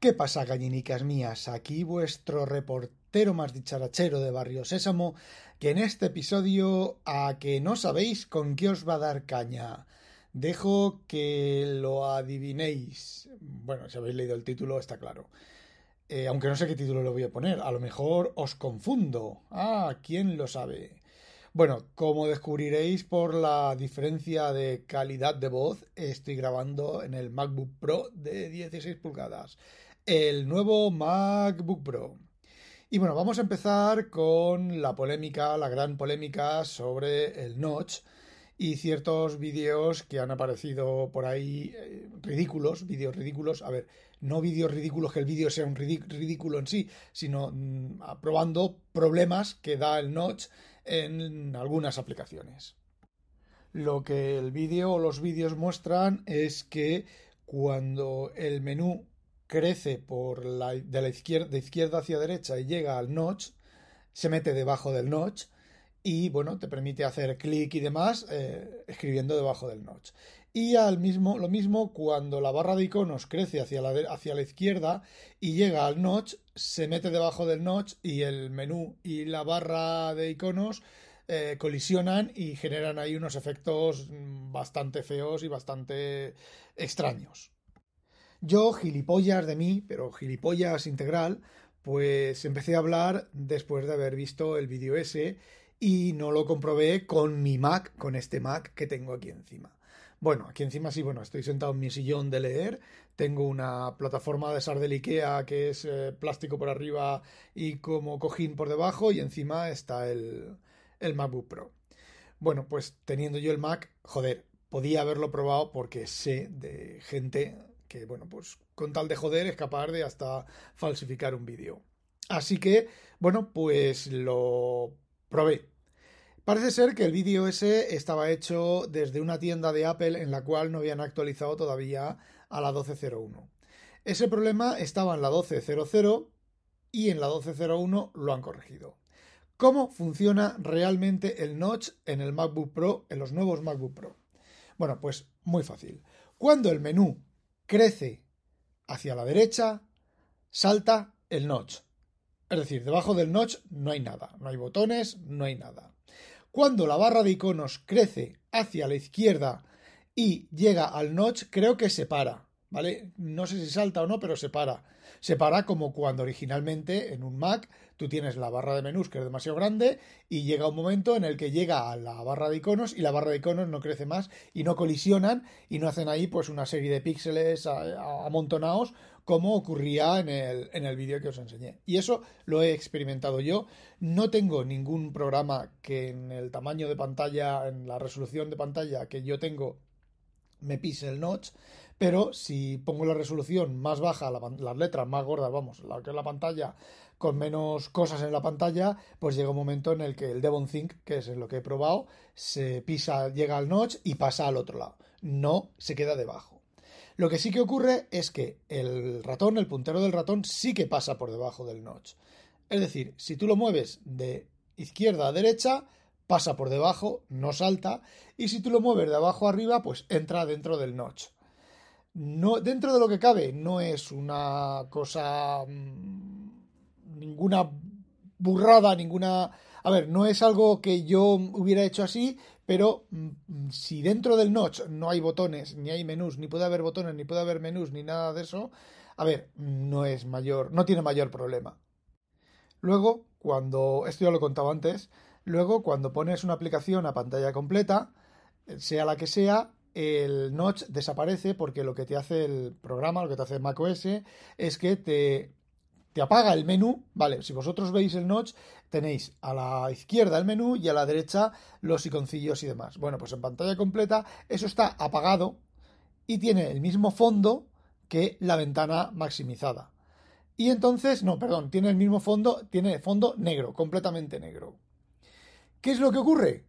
¿Qué pasa, gallinicas mías? Aquí vuestro reportero más dicharachero de Barrio Sésamo, que en este episodio, a que no sabéis con qué os va a dar caña. Dejo que lo adivinéis. Bueno, si habéis leído el título, está claro. Eh, aunque no sé qué título le voy a poner. A lo mejor os confundo. Ah, ¿quién lo sabe? Bueno, como descubriréis por la diferencia de calidad de voz, estoy grabando en el MacBook Pro de 16 pulgadas el nuevo MacBook Pro. Y bueno, vamos a empezar con la polémica, la gran polémica sobre el notch y ciertos vídeos que han aparecido por ahí eh, ridículos, vídeos ridículos, a ver, no vídeos ridículos que el vídeo sea un ridículo en sí, sino mm, probando problemas que da el notch en algunas aplicaciones. Lo que el vídeo o los vídeos muestran es que cuando el menú crece por la, de la izquierda, de izquierda hacia derecha y llega al notch, se mete debajo del notch y bueno, te permite hacer clic y demás eh, escribiendo debajo del notch. Y al mismo, lo mismo cuando la barra de iconos crece hacia la, hacia la izquierda y llega al notch, se mete debajo del notch y el menú y la barra de iconos eh, colisionan y generan ahí unos efectos bastante feos y bastante extraños. Yo, gilipollas de mí, pero gilipollas integral, pues empecé a hablar después de haber visto el vídeo ese y no lo comprobé con mi Mac, con este Mac que tengo aquí encima. Bueno, aquí encima sí, bueno, estoy sentado en mi sillón de leer, tengo una plataforma de sar del Ikea que es eh, plástico por arriba y como cojín por debajo y encima está el, el MacBook Pro. Bueno, pues teniendo yo el Mac, joder, podía haberlo probado porque sé de gente que, bueno, pues con tal de joder es capaz de hasta falsificar un vídeo. Así que, bueno, pues lo probé. Parece ser que el vídeo ese estaba hecho desde una tienda de Apple en la cual no habían actualizado todavía a la 12.01. Ese problema estaba en la 12.00 y en la 12.01 lo han corregido. ¿Cómo funciona realmente el notch en el MacBook Pro, en los nuevos MacBook Pro? Bueno, pues muy fácil. Cuando el menú crece hacia la derecha, salta el notch. Es decir, debajo del notch no hay nada, no hay botones, no hay nada. Cuando la barra de iconos crece hacia la izquierda y llega al notch, creo que se para, ¿vale? No sé si salta o no, pero se para. Se para como cuando originalmente en un Mac tú tienes la barra de menús que es demasiado grande y llega un momento en el que llega a la barra de iconos y la barra de iconos no crece más y no colisionan y no hacen ahí pues una serie de píxeles amontonados como ocurría en el, en el vídeo que os enseñé. Y eso lo he experimentado yo. No tengo ningún programa que en el tamaño de pantalla, en la resolución de pantalla que yo tengo, me pise el notch, pero si pongo la resolución más baja, las letras más gordas, vamos, la que es la pantalla, con menos cosas en la pantalla, pues llega un momento en el que el Devon Think, que es lo que he probado, se pisa, llega al notch y pasa al otro lado. No se queda debajo. Lo que sí que ocurre es que el ratón, el puntero del ratón, sí que pasa por debajo del notch. Es decir, si tú lo mueves de izquierda a derecha, pasa por debajo, no salta, y si tú lo mueves de abajo a arriba, pues entra dentro del notch. No, dentro de lo que cabe, no es una cosa mm, ninguna burrada, ninguna... A ver, no es algo que yo hubiera hecho así, pero mm, si dentro del notch no hay botones, ni hay menús, ni puede haber botones, ni puede haber menús, ni nada de eso, a ver, no es mayor, no tiene mayor problema. Luego, cuando, esto ya lo he contado antes, luego cuando pones una aplicación a pantalla completa, sea la que sea, el notch desaparece porque lo que te hace el programa, lo que te hace macOS, es que te te apaga el menú, vale, si vosotros veis el notch, tenéis a la izquierda el menú y a la derecha los iconcillos y demás. Bueno, pues en pantalla completa eso está apagado y tiene el mismo fondo, que la ventana maximizada. Y entonces, no, perdón, tiene el mismo fondo, tiene fondo negro, completamente negro. ¿Qué es lo que ocurre?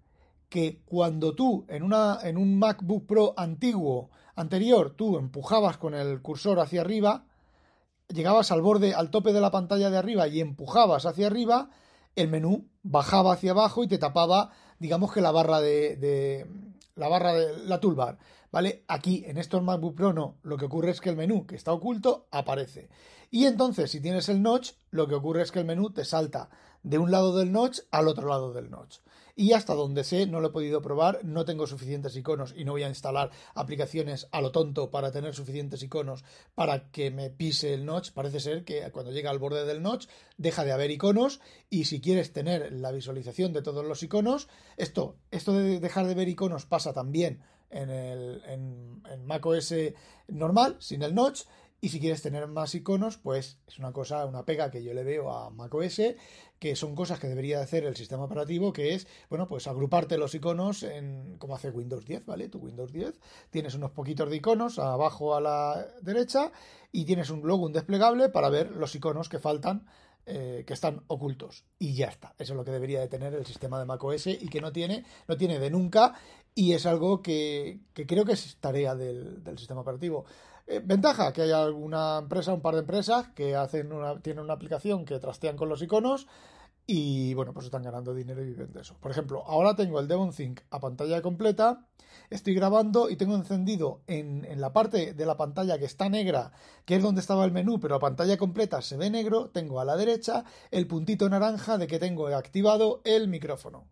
Que cuando tú en, una, en un MacBook Pro antiguo, anterior, tú empujabas con el cursor hacia arriba, llegabas al borde, al tope de la pantalla de arriba y empujabas hacia arriba, el menú bajaba hacia abajo y te tapaba, digamos que la barra de, de la barra de la toolbar. ¿Vale? Aquí en estos MacBook Pro no, lo que ocurre es que el menú que está oculto aparece. Y entonces, si tienes el notch, lo que ocurre es que el menú te salta de un lado del notch al otro lado del notch. Y hasta donde sé, no lo he podido probar, no tengo suficientes iconos y no voy a instalar aplicaciones a lo tonto para tener suficientes iconos para que me pise el notch. Parece ser que cuando llega al borde del notch deja de haber iconos y si quieres tener la visualización de todos los iconos, esto, esto de dejar de ver iconos pasa también en, el, en, en macOS normal, sin el notch. Y si quieres tener más iconos, pues es una cosa, una pega que yo le veo a macOS, que son cosas que debería hacer el sistema operativo, que es, bueno, pues agruparte los iconos en, como hace Windows 10, ¿vale? Tu Windows 10, tienes unos poquitos de iconos abajo a la derecha y tienes un, luego un desplegable para ver los iconos que faltan eh, que están ocultos y ya está. Eso es lo que debería de tener el sistema de macOS y que no tiene, no tiene de nunca y es algo que, que creo que es tarea del, del sistema operativo. Eh, ventaja, que hay alguna empresa, un par de empresas que hacen una, tienen una aplicación que trastean con los iconos y bueno, pues están ganando dinero y viven de eso. Por ejemplo, ahora tengo el Devon Think a pantalla completa, estoy grabando y tengo encendido en, en, la parte de la pantalla que está negra, que es donde estaba el menú, pero a pantalla completa se ve negro, tengo a la derecha el puntito naranja de que tengo activado el micrófono.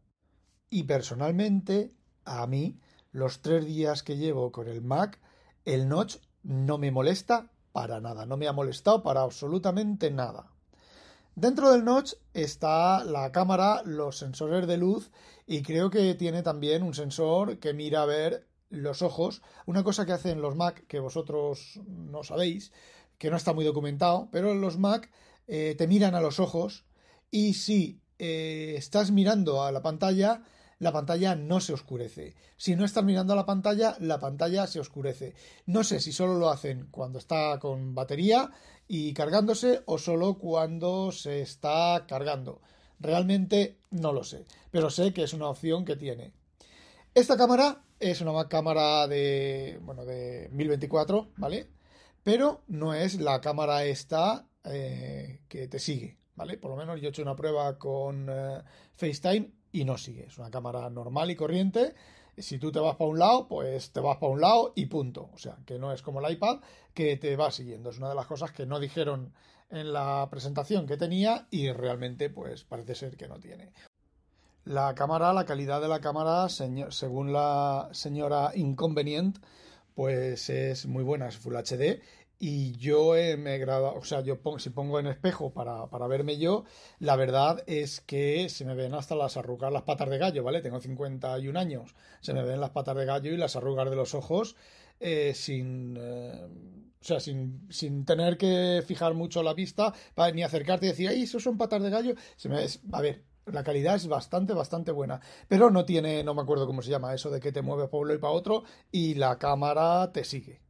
Y personalmente, a mí, los tres días que llevo con el Mac, el notch no me molesta para nada, no me ha molestado para absolutamente nada. Dentro del notch está la cámara, los sensores de luz y creo que tiene también un sensor que mira a ver los ojos. Una cosa que hacen los Mac que vosotros no sabéis, que no está muy documentado, pero los Mac eh, te miran a los ojos y si eh, estás mirando a la pantalla, la pantalla no se oscurece. Si no estás mirando a la pantalla, la pantalla se oscurece. No sé si solo lo hacen cuando está con batería y cargándose o solo cuando se está cargando. Realmente no lo sé, pero sé que es una opción que tiene. Esta cámara es una cámara de, bueno, de 1024, ¿vale? Pero no es la cámara esta eh, que te sigue, ¿vale? Por lo menos yo he hecho una prueba con eh, FaceTime y no sigue. Es una cámara normal y corriente. Si tú te vas para un lado, pues te vas para un lado y punto. O sea, que no es como el iPad que te va siguiendo. Es una de las cosas que no dijeron en la presentación que tenía y realmente pues parece ser que no tiene. La cámara, la calidad de la cámara, según la señora Inconvenient, pues es muy buena, es Full HD y yo me he grabado, o sea, yo pongo, si pongo en espejo para, para, verme yo, la verdad es que se me ven hasta las arrugas, las patas de gallo, ¿vale? Tengo 51 años, se me ven las patas de gallo y las arrugas de los ojos eh, sin, eh, o sea, sin, sin, tener que fijar mucho la vista, ni acercarte y decir, ay, esos son patas de gallo, se me, a ver, la calidad es bastante, bastante buena. Pero no tiene, no me acuerdo cómo se llama eso de que te mueve para uno y para otro y la cámara te sigue.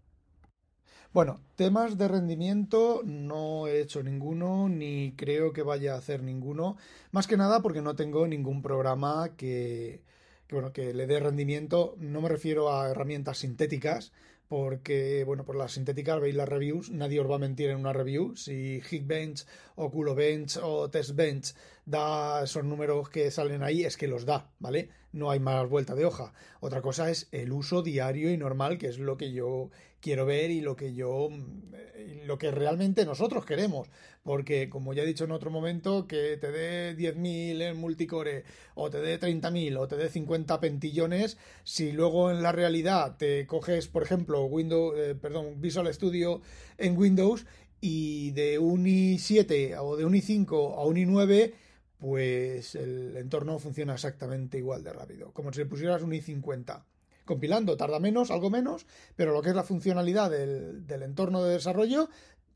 Bueno, temas de rendimiento no he hecho ninguno ni creo que vaya a hacer ninguno. Más que nada porque no tengo ningún programa que, bueno, que le dé rendimiento. No me refiero a herramientas sintéticas, porque, bueno, por las sintéticas veis las reviews, nadie os va a mentir en una review. Si Geekbench o Culobench o TestBench da esos números que salen ahí, es que los da, ¿vale? No hay más vuelta de hoja. Otra cosa es el uso diario y normal, que es lo que yo quiero ver y lo que yo mm, lo que realmente nosotros queremos porque como ya he dicho en otro momento que te dé 10.000 en multicore o te dé 30.000 o te dé 50 pentillones si luego en la realidad te coges por ejemplo Windows eh, perdón Visual Studio en Windows y de un i7 o de un i5 a un i9 pues el entorno funciona exactamente igual de rápido como si le pusieras un i50 compilando tarda menos, algo menos, pero lo que es la funcionalidad del, del entorno de desarrollo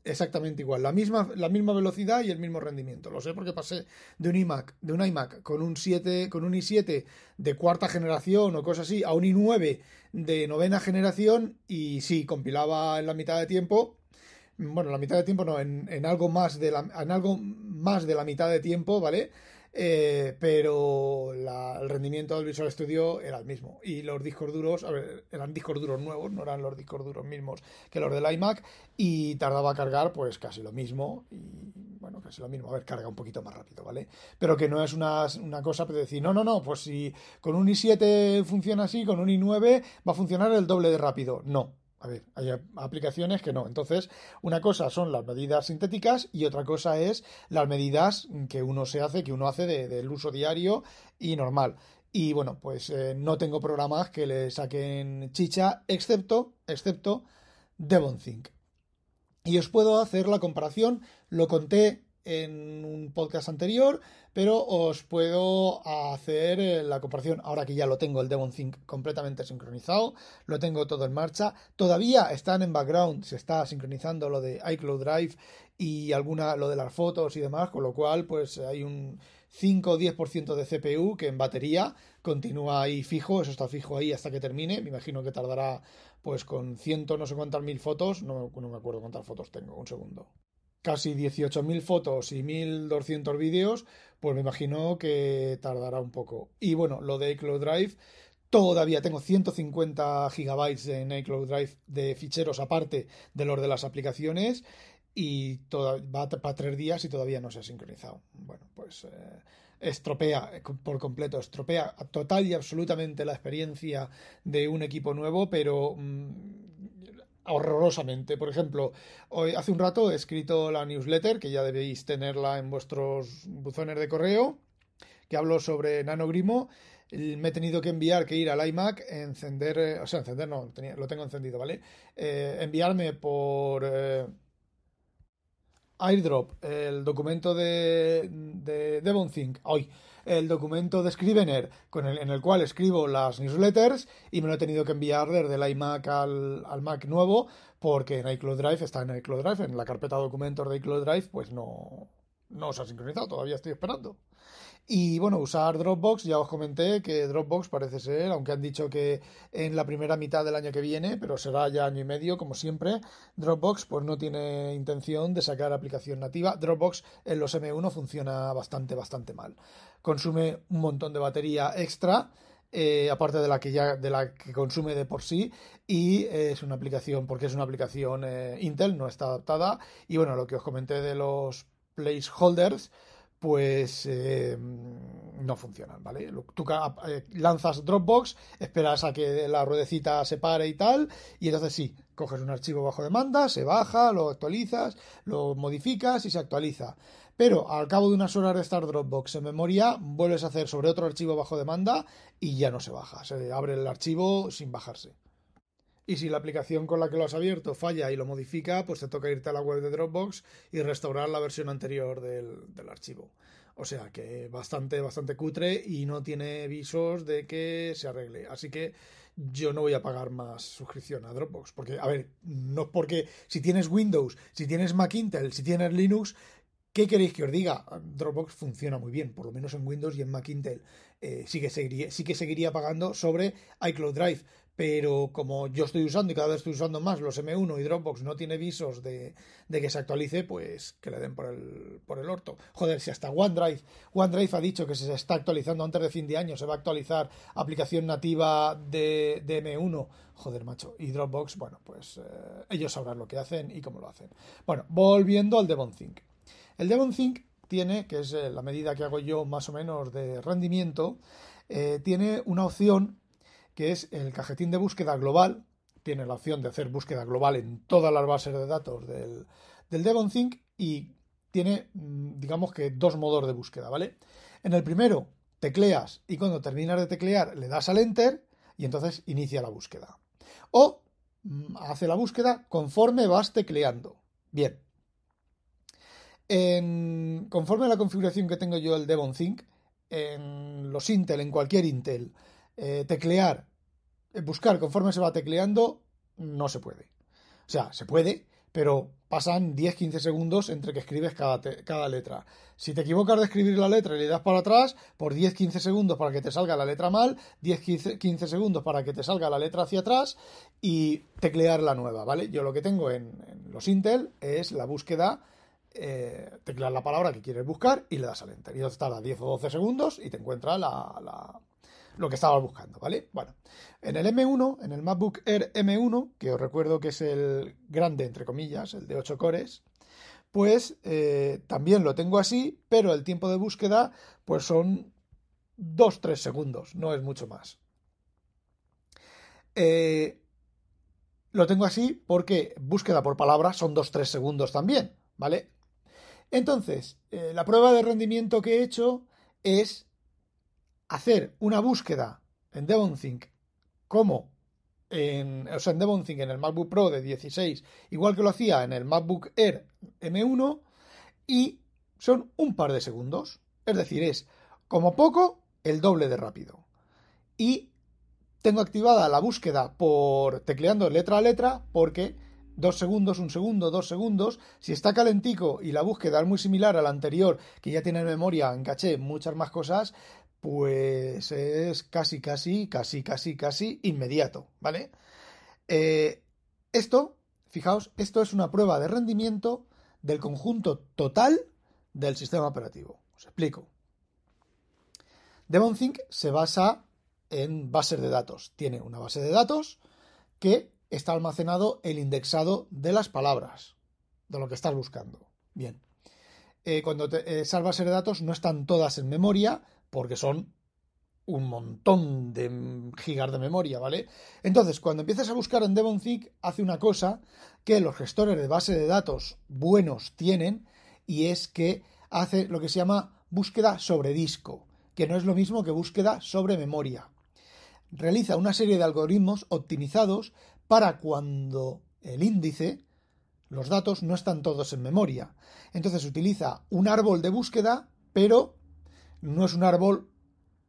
exactamente igual, la misma, la misma velocidad y el mismo rendimiento. Lo sé porque pasé de un iMac, de un iMac con un 7, con un i7 de cuarta generación o cosas así, a un i9 de novena generación y sí, compilaba en la mitad de tiempo bueno, la mitad de tiempo no, en, algo más de la, en algo más de la mitad de tiempo, ¿vale? Eh, pero el rendimiento del Visual Studio era el mismo. Y los discos duros, a ver, eran discos duros nuevos, no eran los discos duros mismos que los del iMac, y tardaba a cargar pues casi lo mismo. Y bueno, casi lo mismo, a ver, carga un poquito más rápido, ¿vale? Pero que no es una, una cosa de decir, no, no, no, pues si con un i7 funciona así, con un i9 va a funcionar el doble de rápido. No, a ver, hay aplicaciones que no. Entonces, una cosa son las medidas sintéticas y otra cosa es las medidas que uno se hace, que uno hace del uso diario y normal. Y bueno, pues eh, no tengo programas que le saquen chicha, excepto, excepto DevonThink. Y os puedo hacer la comparación, lo conté en un podcast anterior, pero os puedo hacer eh, la comparación. Ahora que ya lo tengo el Devon Think completamente sincronizado, lo tengo todo en marcha, todavía están en background, se está sincronizando lo de iCloud Drive y alguna lo de las fotos y demás, con lo cual pues hay un 5 o 10% de CPU que en batería continúa ahí fijo, eso está fijo ahí hasta que termine, me imagino que tardará pues con ciento no sé cuántas mil fotos, no me acuerdo cuántas fotos tengo, un segundo casi 18.000 fotos y 1.200 vídeos, pues me imagino que tardará un poco. Y bueno, lo de iCloud Drive, todavía tengo 150 gigabytes en iCloud Drive de ficheros aparte de los de las aplicaciones y va para tres días y todavía no se ha sincronizado. Bueno, pues eh, estropea por completo, estropea total y absolutamente la experiencia de un equipo nuevo, pero mm, horrorosamente. Por ejemplo, hoy hace un rato he escrito la newsletter, que ya debéis tenerla en vuestros buzones de correo, que hablo sobre NanoGrimo. Me he tenido que enviar, que ir al iMac, encender, eh, o sea, encender no, lo tengo encendido, ¿vale? Eh, enviarme por eh, airdrop el documento de, de DevonThink hoy el documento de Scrivener con el, en el cual escribo las newsletters y me lo he tenido que enviar desde el iMac al, al Mac nuevo porque en iCloud Drive está en iCloud Drive, en la carpeta documentos de iCloud Drive, pues no, no se ha sincronizado, todavía estoy esperando. Y bueno, usar Dropbox, ya os comenté que Dropbox parece ser, aunque han dicho que en la primera mitad del año que viene, pero será ya año y medio, como siempre, Dropbox pues no tiene intención de sacar aplicación nativa. Dropbox en los M1 funciona bastante, bastante mal. Consume un montón de batería extra. Eh, aparte de la que ya de la que consume de por sí y es una aplicación porque es una aplicación eh, Intel no está adaptada y bueno lo que os comenté de los placeholders pues eh, no funcionan, ¿vale? Tú eh, lanzas Dropbox, esperas a que la ruedecita se pare y tal, y entonces sí, coges un archivo bajo demanda, se baja, lo actualizas, lo modificas y se actualiza. Pero al cabo de unas horas de estar Dropbox en memoria, vuelves a hacer sobre otro archivo bajo demanda y ya no se baja, se abre el archivo sin bajarse. Y si la aplicación con la que lo has abierto falla y lo modifica, pues te toca irte a la web de Dropbox y restaurar la versión anterior del, archivo. O sea que bastante, bastante cutre y no tiene visos de que se arregle. Así que yo no voy a pagar más suscripción a Dropbox. Porque, a ver, no porque si tienes Windows, si tienes Mac Intel, si tienes Linux, ¿Qué queréis que os diga? Dropbox funciona muy bien, por lo menos en Windows y en Mac Intel. Eh, seguiría, sí que seguiría pagando sobre iCloud Drive pero como yo estoy usando y cada vez estoy usando más los M1 y Dropbox no tiene visos de, que se actualice, pues que le den por el, por el orto. Joder, si hasta OneDrive, OneDrive ha dicho que se está actualizando antes de fin de año, se va a actualizar aplicación nativa de, de M1. Joder, macho. Y Dropbox, bueno, pues eh, ellos sabrán lo que hacen y cómo lo hacen. Bueno, volviendo al DevonThink. El DevonThink tiene, que es eh, la medida que hago yo más o menos de rendimiento, eh, tiene una opción que es el cajetín de búsqueda global. Tiene la opción de hacer búsqueda global en todas las bases de datos del, del DevonThink y tiene, mm, digamos que, dos modos de búsqueda, ¿vale? En el primero, tecleas y cuando terminas de teclear le das al Enter y entonces inicia la búsqueda. O mm, hace la búsqueda conforme vas tecleando. Bien. En, conforme a la configuración que tengo yo el DevonThink, en los Intel, en cualquier Intel, eh, teclear, eh, buscar conforme se va tecleando, no se puede. O sea, se puede, pero pasan 10-15 segundos entre que escribes cada, cada, letra. Si te equivocas de escribir la letra y le das para atrás, por 10-15 segundos para que te salga la letra mal, 10-15 segundos para que te salga la letra hacia atrás y teclear la nueva, ¿vale? Yo lo que tengo en, los Intel es la búsqueda, eh, teclear la palabra que quieres buscar y le das al enter. Y entonces tarda 10 o 12 segundos y te encuentra la lo que estaba buscando, ¿vale? Bueno, en el M1, en el MacBook Air M1, que os recuerdo que es el grande, entre comillas, el de 8 cores, pues eh, también lo tengo así, pero el tiempo de búsqueda pues son 2-3 segundos, no es mucho más. Eh, lo tengo así porque búsqueda por palabra son 2-3 segundos también, ¿vale? Entonces, eh, la prueba de rendimiento que he hecho es hacer una búsqueda en DevonThink como en, o sea, en DevonThink en el MacBook Pro de 16, igual que lo hacía en el MacBook Air M1, y son un par de segundos. Es decir, es como poco el doble de rápido. Y tengo activada la búsqueda por tecleando letra a letra porque dos segundos, un segundo, dos segundos. Si está calentico y la búsqueda es muy similar a la anterior, que ya tiene en memoria, en caché, muchas más cosas, pues es casi, casi, casi, casi, casi inmediato, ¿vale? Eh, esto, fijaos, esto es una prueba de rendimiento del conjunto total del sistema operativo. Os explico. DevonThink se basa en bases de datos. Tiene una base de datos que está almacenado el indexado de las palabras, de lo que estás buscando. Bien. Eh, cuando esas bases de datos no están todas en memoria, porque son un montón de gigas de memoria, ¿vale? Entonces, cuando empiezas a buscar en DevonThink, hace una cosa que los gestores de base de datos buenos tienen, y es que hace lo que se llama búsqueda sobre disco, que no es lo mismo que búsqueda sobre memoria. Realiza una serie de algoritmos optimizados para cuando el índice, los datos no están todos en memoria. Entonces utiliza un árbol de búsqueda, pero no es un árbol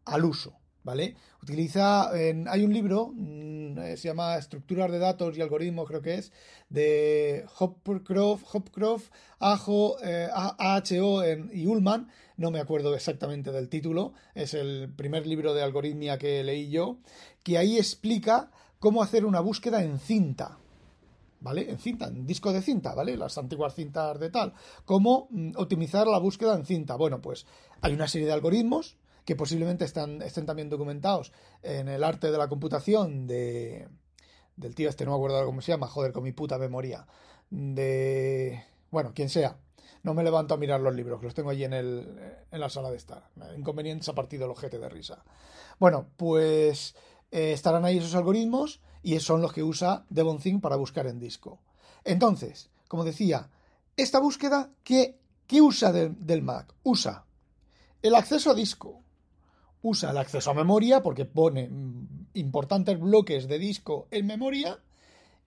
al uso, ¿vale? Utiliza, hay un libro, mm, eh, se llama Estructuras de datos y algoritmos, creo que es, de Hopcroft, Hopcroft Ajo, eh, AHO y Ullman, no me acuerdo exactamente del título, es el primer libro de algoritmia que leí yo, que ahí explica cómo hacer una búsqueda en cinta, ¿vale? En cinta, en disco de cinta, ¿vale? Las antiguas cintas de tal. ¿Cómo mm, optimizar la búsqueda en cinta? Bueno, pues hay una serie de algoritmos que posiblemente están, estén también documentados en el arte de la computación de, del tío este, no me acuerdo cómo se llama, joder, con mi puta memoria, de... bueno, quien sea. No me levanto a mirar los libros, los tengo allí en, el, en la sala de estar. Inconvenientes a partir del ojete de risa. Bueno, pues eh, estarán ahí esos algoritmos y son los que usa DevonThink para buscar en disco. Entonces, como decía, esta búsqueda, ¿qué, usa del Mac? Usa el acceso a disco, usa el acceso a memoria porque pone importantes bloques de disco en memoria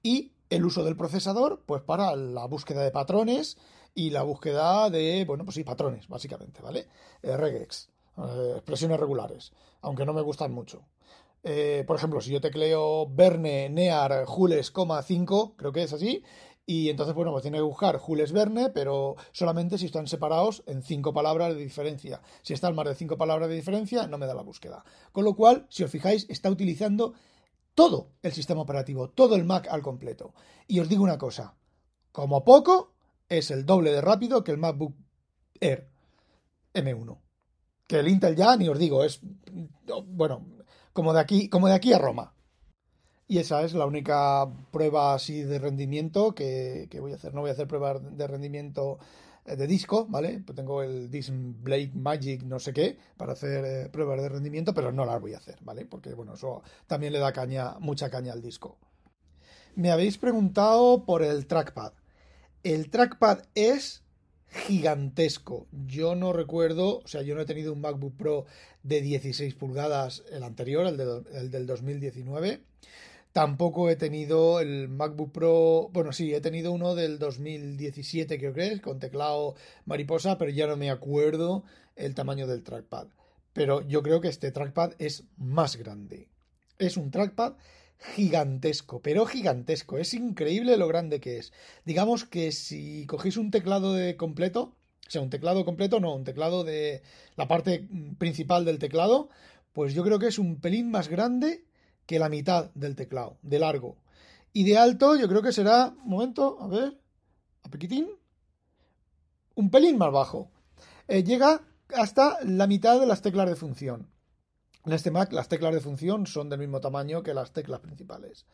y el uso del procesador pues para la búsqueda de patrones y la búsqueda de, bueno, pues sí, patrones, básicamente, ¿vale? Eh, regex, eh, expresiones regulares, aunque no me gustan mucho. Eh, por ejemplo, si yo tecleo Verne, Near, Jules, 5, creo que es así, y entonces, bueno, pues tiene que buscar Jules Verne, pero solamente si están separados en cinco palabras de diferencia. Si están más de cinco palabras de diferencia, no me da la búsqueda. Con lo cual, si os fijáis, está utilizando todo el sistema operativo, todo el Mac al completo. Y os digo una cosa, como poco, es el doble de rápido que el MacBook Air M1. Que el Intel ya, ni os digo, es, bueno, como de aquí, como de aquí a Roma. Y esa es la única prueba así de rendimiento que, voy a hacer. No voy a hacer pruebas de rendimiento eh, de disco, ¿vale? Pues tengo el Blade Magic no sé qué para hacer eh, pruebas de rendimiento, pero no las voy a hacer, ¿vale? Porque bueno, eso también le da caña, mucha caña al disco. Me habéis preguntado por el trackpad. El trackpad es gigantesco. Yo no recuerdo, o sea, yo no he tenido un MacBook Pro de 16 pulgadas, el anterior, el, el del 2019. Tampoco he tenido el MacBook Pro, bueno, sí, he tenido uno del 2017, creo que es, con teclado mariposa, pero ya no me acuerdo el tamaño del trackpad. Pero yo creo que este trackpad es más grande. Es un trackpad gigantesco, pero gigantesco. Es increíble lo grande que es. Digamos que si cogéis un teclado de completo, o sea, un teclado completo, no, un teclado de la parte principal del teclado, pues yo creo que es un pelín más grande que la mitad del teclado, de largo. Y de alto yo creo que será, un momento, a ver, a pequitín, un pelín más bajo. Eh, llega hasta la mitad de las teclas de función. En este Mac las teclas de función son del mismo tamaño que las teclas principales.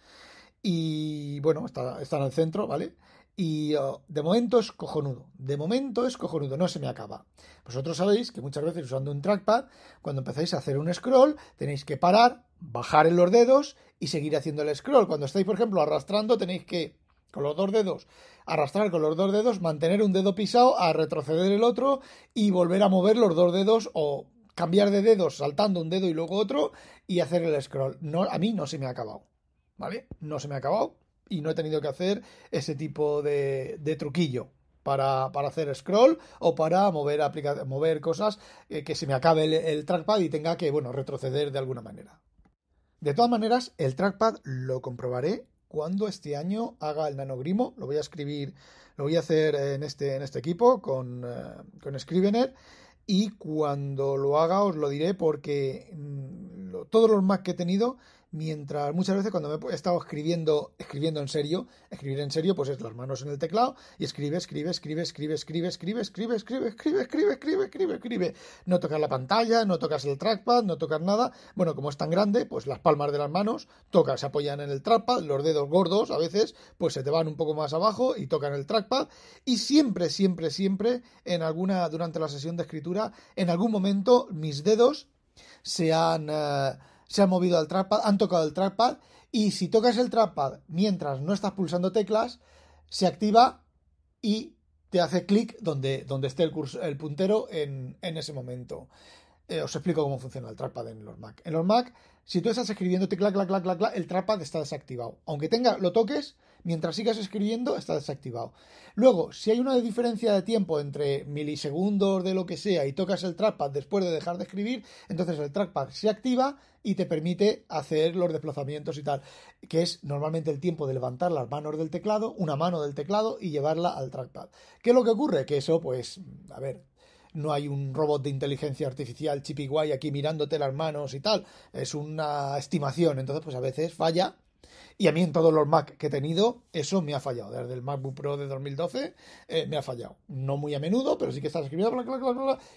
Y bueno, está, está en centro, ¿vale? Y oh, de momento es cojonudo. De momento es cojonudo, no se me acaba. Vosotros sabéis que muchas veces usando un trackpad, cuando empezáis a hacer un scroll, tenéis que parar, bajar en los dedos y seguir haciendo el scroll. Cuando estáis, por ejemplo, arrastrando, tenéis que, con los dos dedos, arrastrar con los dos dedos, mantener un dedo pisado, a retroceder el otro y volver a mover los dos dedos o cambiar de dedos saltando un dedo y luego otro y hacer el scroll. No, a mí no se me ha acabado. ¿Vale? No se me ha acabado y no he tenido que hacer ese tipo de, truquillo para, hacer scroll o para mover, mover cosas eh, que se me acabe el, trackpad y tenga que bueno, retroceder de alguna manera. De todas maneras, el trackpad lo comprobaré cuando este año haga el nanogrimo. Lo voy a escribir, lo voy a hacer en este, en este equipo con, eh, con Scrivener. Y cuando lo haga os lo diré porque mm, todos los Mac que he tenido mientras muchas veces cuando me he estado escribiendo, escribiendo en serio, escribir en serio, pues es las manos en el teclado y escribe, escribe, escribe, escribe, escribe, escribe, escribe, escribe, escribe, escribe, escribe, escribe, escribe. No tocas la pantalla, no tocas el trackpad, no tocas nada. Bueno, como es tan grande, pues las palmas de las manos tocas, se apoyan en el trackpad, los dedos gordos a veces, pues se te van un poco más abajo y tocan el trackpad. Y siempre, siempre, siempre, en alguna, durante la sesión de escritura, en algún momento mis dedos se han se han movido al trackpad, han tocado el trackpad y si tocas el trackpad mientras no estás pulsando teclas, se activa y te hace clic donde, donde esté el, el puntero en, ese momento. Eh, os explico cómo funciona el trackpad en los Mac. En los Mac, si tú estás escribiendo tecla, clac, clac, clac, el trackpad está desactivado. Aunque tenga, lo toques, mientras sigas escribiendo, está desactivado. Luego, si hay una diferencia de tiempo entre milisegundos de lo que sea y tocas el trackpad después de dejar de escribir, entonces el trackpad se activa y te permite hacer los desplazamientos y tal, que es normalmente el tiempo de levantar las manos del teclado, una mano del teclado y llevarla al trackpad. ¿Qué es lo que ocurre? Que eso, pues, a ver, no hay un robot de inteligencia artificial guay aquí mirándote las manos y tal, es una estimación, entonces pues a veces falla y a mí en todos los Mac que he tenido, eso me ha fallado. Desde el MacBook Pro de 2012 eh, me ha fallado. No muy a menudo, pero sí que estás escribiendo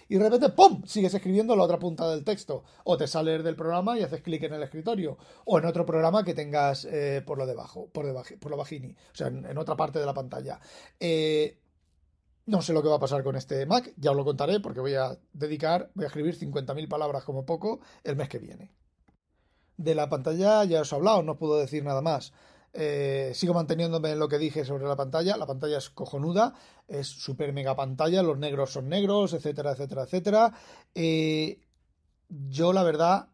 y de repente ¡pum! sigues escribiendo la otra punta del texto. O te sales del programa y haces clic en el escritorio. O en otro programa que tengas eh, por lo debajo, por, debajo, por lo bajini. O sea, en, otra parte de la pantalla. Eh, no sé lo que va a pasar con este Mac, ya os lo contaré porque voy a dedicar, voy a escribir 50.000 palabras como poco el mes que viene. De la pantalla ya os he hablado, no puedo decir nada más. Eh, sigo manteniéndome en lo que dije sobre la pantalla. La pantalla es cojonuda, es super mega pantalla, los negros son negros, etcétera, etcétera, etcétera. Eh, yo, la verdad,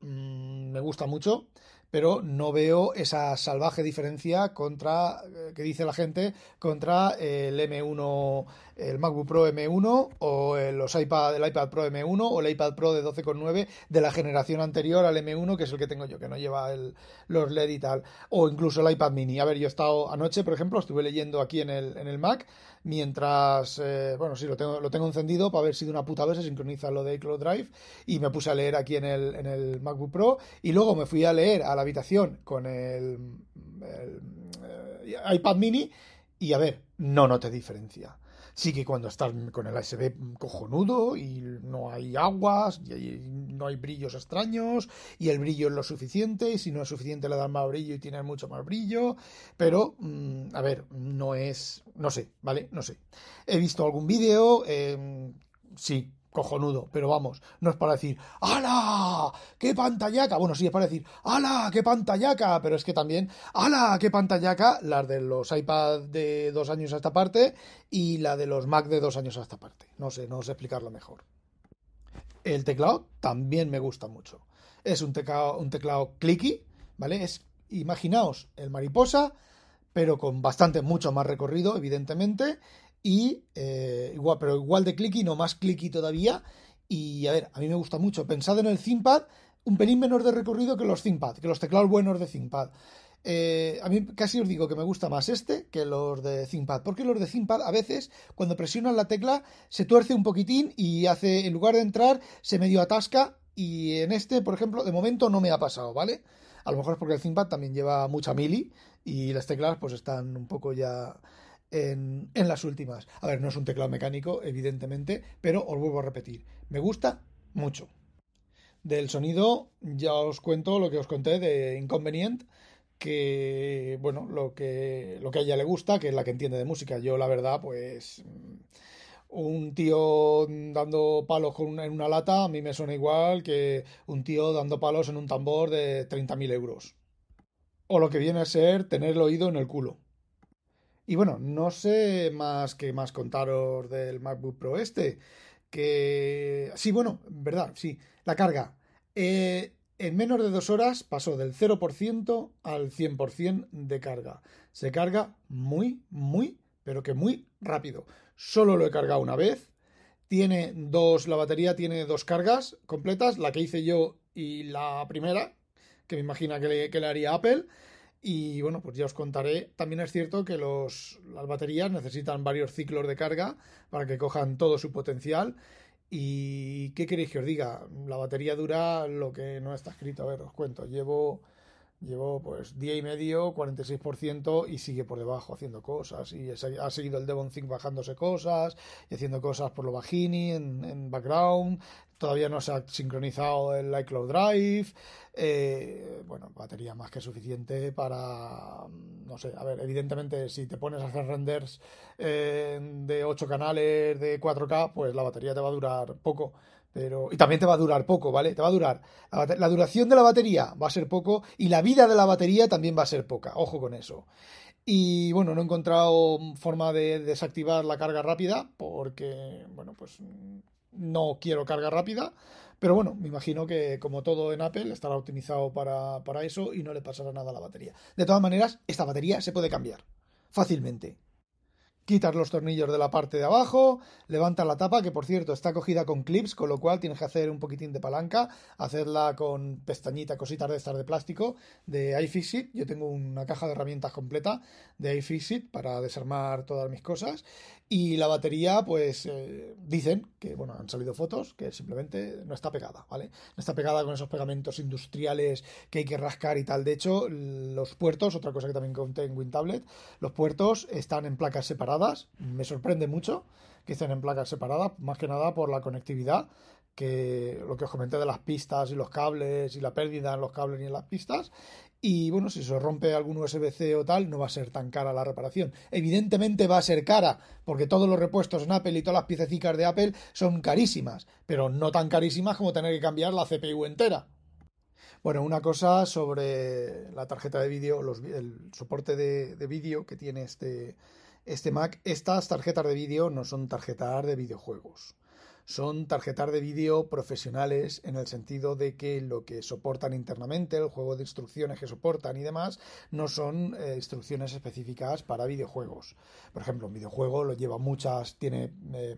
mm, me gusta mucho pero no veo esa salvaje diferencia contra eh, que dice la gente contra el M1, el MacBook Pro M1 o los iPad, el iPad Pro M1 o el iPad Pro de 12,9 de la generación anterior al M1 que es el que tengo yo, que no lleva el, los LED y tal, o incluso el iPad Mini. A ver, yo he estado anoche, por ejemplo, estuve leyendo aquí en el, en el Mac mientras, eh, bueno, sí, lo tengo, lo tengo encendido para ver si de una puta vez se sincroniza lo de iCloud Drive y me puse a leer aquí en el, en el MacBook Pro y luego me fui a leer a la habitación con el, eh, iPad mini y a ver, no noté diferencia. Sí que cuando estás con el ASB cojonudo y no hay aguas, y no hay brillos extraños, y el brillo es lo suficiente, y si no es suficiente le das más brillo y tienes mucho más brillo, pero, mm, a ver, no es, no sé, ¿vale? No sé. He visto algún vídeo, eh, sí, cojonudo, pero vamos, no es para decir ¡Hala! ¡Qué pantallaca! Bueno, sí, es para decir ¡Hala! ¡Qué pantallaca! Pero es que también ¡Hala! ¡Qué pantallaca! Las de los iPad de dos años a esta parte y la de los Mac de dos años a esta parte. No sé, no sé explicarlo mejor. El teclado también me gusta mucho. Es un teclado, un teclado clicky, ¿vale? Es, imaginaos, el mariposa, pero con bastante, mucho más recorrido, evidentemente, y eh, igual, pero igual de clicky, no más clicky todavía. Y a ver, a mí me gusta mucho. Pensad en el ThinkPad un pelín menor de recorrido que los ThinkPad, que los teclados buenos de ThinkPad. Eh, a mí casi os digo que me gusta más este que los de ThinkPad, porque los de ThinkPad a veces cuando presionan la tecla se tuerce un poquitín y hace, en lugar de entrar, se medio atasca y en este, por ejemplo, de momento no me ha pasado, ¿vale? A lo mejor es porque el ThinkPad también lleva mucha mili y las teclas pues están un poco ya en, las últimas. A ver, no es un teclado mecánico, evidentemente, pero os vuelvo a repetir, me gusta mucho. Del sonido ya os cuento lo que os conté de Inconvenient, que bueno, lo que, lo que a ella le gusta, que es la que entiende de música. Yo la verdad, pues un tío dando palos en una lata a mí me suena igual que un tío dando palos en un tambor de 30.000 euros. O lo que viene a ser tener el oído en el culo. Y bueno, no sé más que más contaros del MacBook Pro este. Que... Sí, bueno, verdad, sí. La carga. Eh, en menos de dos horas pasó del 0% al 100% de carga. Se carga muy, muy, pero que muy rápido. Solo lo he cargado una vez. Tiene dos, la batería tiene dos cargas completas, la que hice yo y la primera, que me imagina que le, que le haría Apple. Y bueno, pues ya os contaré. También es cierto que los, las baterías necesitan varios ciclos de carga para que cojan todo su potencial. ¿Y qué queréis que os diga? La batería dura lo que no está escrito. A ver, os cuento. Llevo Llevo pues día y medio, 46% y sigue por debajo haciendo cosas. Y ha seguido el Devon Think bajándose cosas y haciendo cosas por lo bajini en, background. Todavía no se ha sincronizado el iCloud Drive. Eh, bueno, batería más que suficiente para, no sé, a ver, evidentemente si te pones a hacer renders eh, de 8 canales de 4K, pues la batería te va a durar poco pero, y también te va a durar poco, ¿vale? Te va a durar. La, duración de la batería va a ser poco y la vida de la batería también va a ser poca. Ojo con eso. Y bueno, no he encontrado forma de desactivar la carga rápida porque, bueno, pues no quiero carga rápida. Pero bueno, me imagino que como todo en Apple estará optimizado para, para eso y no le pasará nada a la batería. De todas maneras, esta batería se puede cambiar fácilmente quitas los tornillos de la parte de abajo, levantas la tapa, que por cierto está cogida con clips, con lo cual tienes que hacer un poquitín de palanca, hacerla con pestañita, cositas de estas de plástico de iFixit. Yo tengo una caja de herramientas completa de iFixit para desarmar todas mis cosas. Y la batería, pues eh, dicen que, bueno, han salido fotos que simplemente no está pegada, ¿vale? No está pegada con esos pegamentos industriales que hay que rascar y tal. De hecho, los puertos, otra cosa que también conté en WinTablet, los puertos están en placas separadas. Me sorprende mucho que estén en placas separadas, más que nada por la conectividad que lo que os comenté de las pistas y los cables y la pérdida en los cables y en las pistas. Y bueno, si se rompe algún USB-C o tal, no va a ser tan cara la reparación. Evidentemente va a ser cara, porque todos los repuestos en Apple y todas las piececitas de Apple son carísimas, pero no tan carísimas como tener que cambiar la CPU entera. Bueno, una cosa sobre la tarjeta de vídeo, el soporte de, de vídeo que tiene este, este Mac. Estas tarjetas de vídeo no son tarjetas de videojuegos son tarjetas de vídeo profesionales en el sentido de que lo que soportan internamente, el juego de instrucciones que soportan y demás, no son eh, instrucciones específicas para videojuegos. Por ejemplo, un videojuego lo lleva muchas, tiene eh,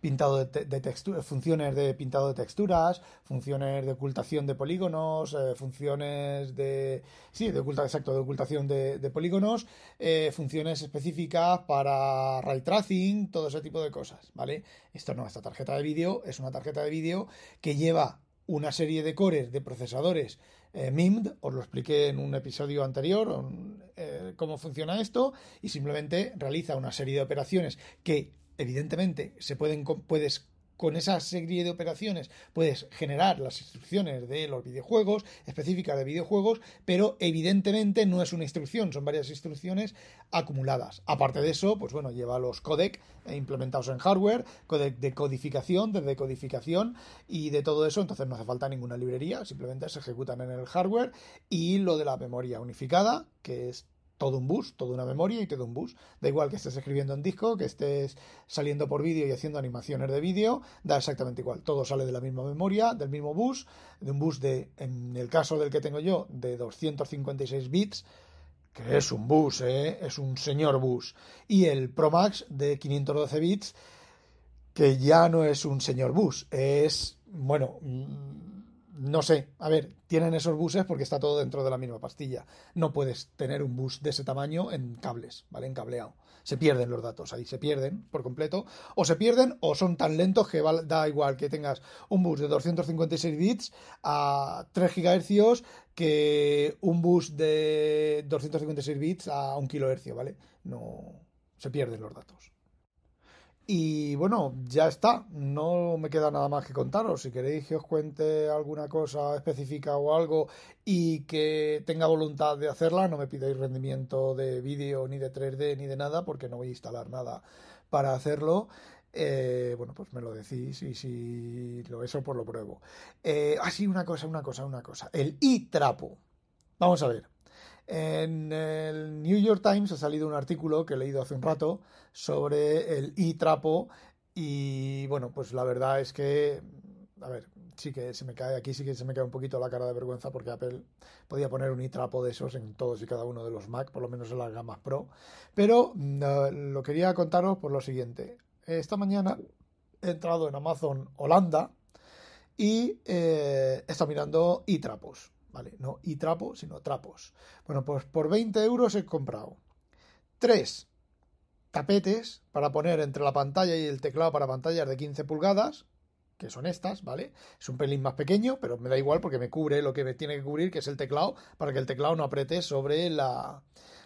pintado de, de funciones de pintado de texturas, funciones de ocultación de polígonos, eh, funciones de sí, de oculta, exacto, de ocultación de, polígonos, eh, funciones específicas para ray tracing, todo ese tipo de cosas, ¿vale? Esto no, esta tarjeta de vídeo es una tarjeta de vídeo que lleva una serie de cores de procesadores eh, MIMD, os lo expliqué en un episodio anterior, eh, cómo funciona esto, y simplemente realiza una serie de operaciones que evidentemente se pueden, puedes con esa serie de operaciones puedes generar las instrucciones de los videojuegos, específicas de videojuegos, pero evidentemente no es una instrucción, son varias instrucciones acumuladas. Aparte de eso, pues bueno, lleva los codec implementados en hardware, codec de codificación, de decodificación y de todo eso, entonces no hace falta ninguna librería, simplemente se ejecutan en el hardware y lo de la memoria unificada, que es todo un bus, toda una memoria y todo un bus. Da igual que estés escribiendo en disco, que estés saliendo por vídeo y haciendo animaciones de vídeo, da exactamente igual. Todo sale de la misma memoria, del mismo bus, de un bus de, en el caso del que tengo yo, de 256 bits, que es un bus, ¿eh? es un señor bus. Y el Pro Max de 512 bits, que ya no es un señor bus, es, bueno, no sé, a ver, tienen esos buses porque está todo dentro de la misma pastilla. No puedes tener un bus de ese tamaño en cables, ¿vale? En cableado. Se pierden los datos ahí, se pierden por completo. O se pierden o son tan lentos que da igual que tengas un bus de 256 bits a 3 GHz que un bus de 256 bits a 1 kHz, ¿vale? No se pierden los datos. Y bueno, ya está. No me queda nada más que contaros. Si queréis que os cuente alguna cosa específica o algo y que tenga voluntad de hacerla, no me pidáis rendimiento de vídeo ni de 3D ni de nada porque no voy a instalar nada para hacerlo. Eh, bueno, pues me lo decís y si lo eso, pues lo pruebo. Eh, ah, sí, una cosa, una cosa, una cosa. El iTrapo. Vamos a ver. En el New York Times ha salido un artículo que he leído hace un rato sobre el e-trapo y bueno, pues la verdad es que, a ver, sí que se me cae aquí, sí que se me cae un poquito la cara de vergüenza porque Apple podía poner un e-trapo de esos en todos y cada uno de los Mac, por lo menos en las gamas Pro, pero mm, lo quería contaros por lo siguiente. Esta mañana he entrado en Amazon Holanda y eh, he estado mirando e-trapos ¿vale? No y trapo, sino trapos. Bueno, pues por 20 euros he comprado tres tapetes para poner entre la pantalla y el teclado para pantallas de 15 pulgadas, que son estas, ¿vale? Es un pelín más pequeño, pero me da igual porque me cubre lo que me tiene que cubrir, que es el teclado, para que el teclado no apriete sobre la,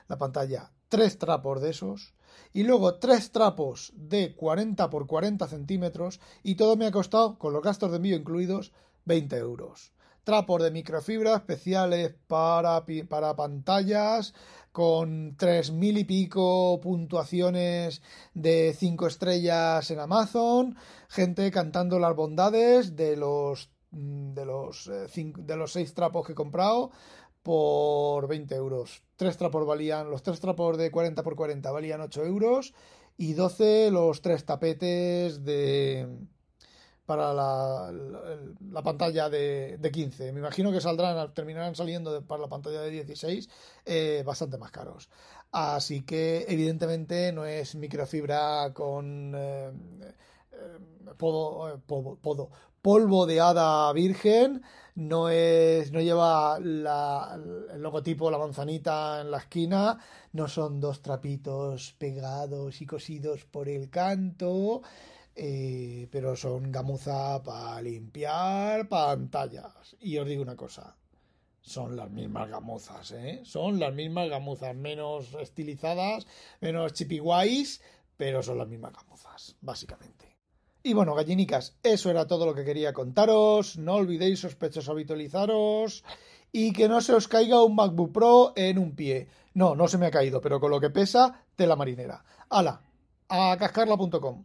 la pantalla. Tres trapos de esos. Y luego tres trapos de 40 por 40 centímetros. Y todo me ha costado, con los gastos de envío incluidos, 20 euros trapos de microfibra especiales para, para pantallas con tres mil y pico puntuaciones de cinco estrellas en Amazon, gente cantando las bondades de los mm, de los, eh, de los seis trapos que he comprado por 20 euros. Tres trapos valían, los tres trapos de 40 por 40 valían 8 euros y 12 los tres tapetes de, para la, la, pantalla de, de, 15. Me imagino que saldrán, terminarán saliendo para la pantalla de 16 eh, bastante más caros. Así que evidentemente no es microfibra con eh, eh, polvo de hada virgen, no es, no lleva la, el logotipo, la manzanita en la esquina, no son dos trapitos pegados y cosidos por el canto. Eh, pero son gamuza para limpiar pantallas. Y os digo una cosa, son las mismas gamuzas, ¿eh? Son las mismas gamuzas, menos estilizadas, menos chipiguays, pero son las mismas gamuzas, básicamente. Y bueno, gallinicas, eso era todo lo que quería contaros. No olvidéis, sospechosos, habitualizaros y que no se os caiga un MacBook Pro en un pie. No, no se me ha caído, pero con lo que pesa, tela marinera. ¡Hala! A cascarla.com.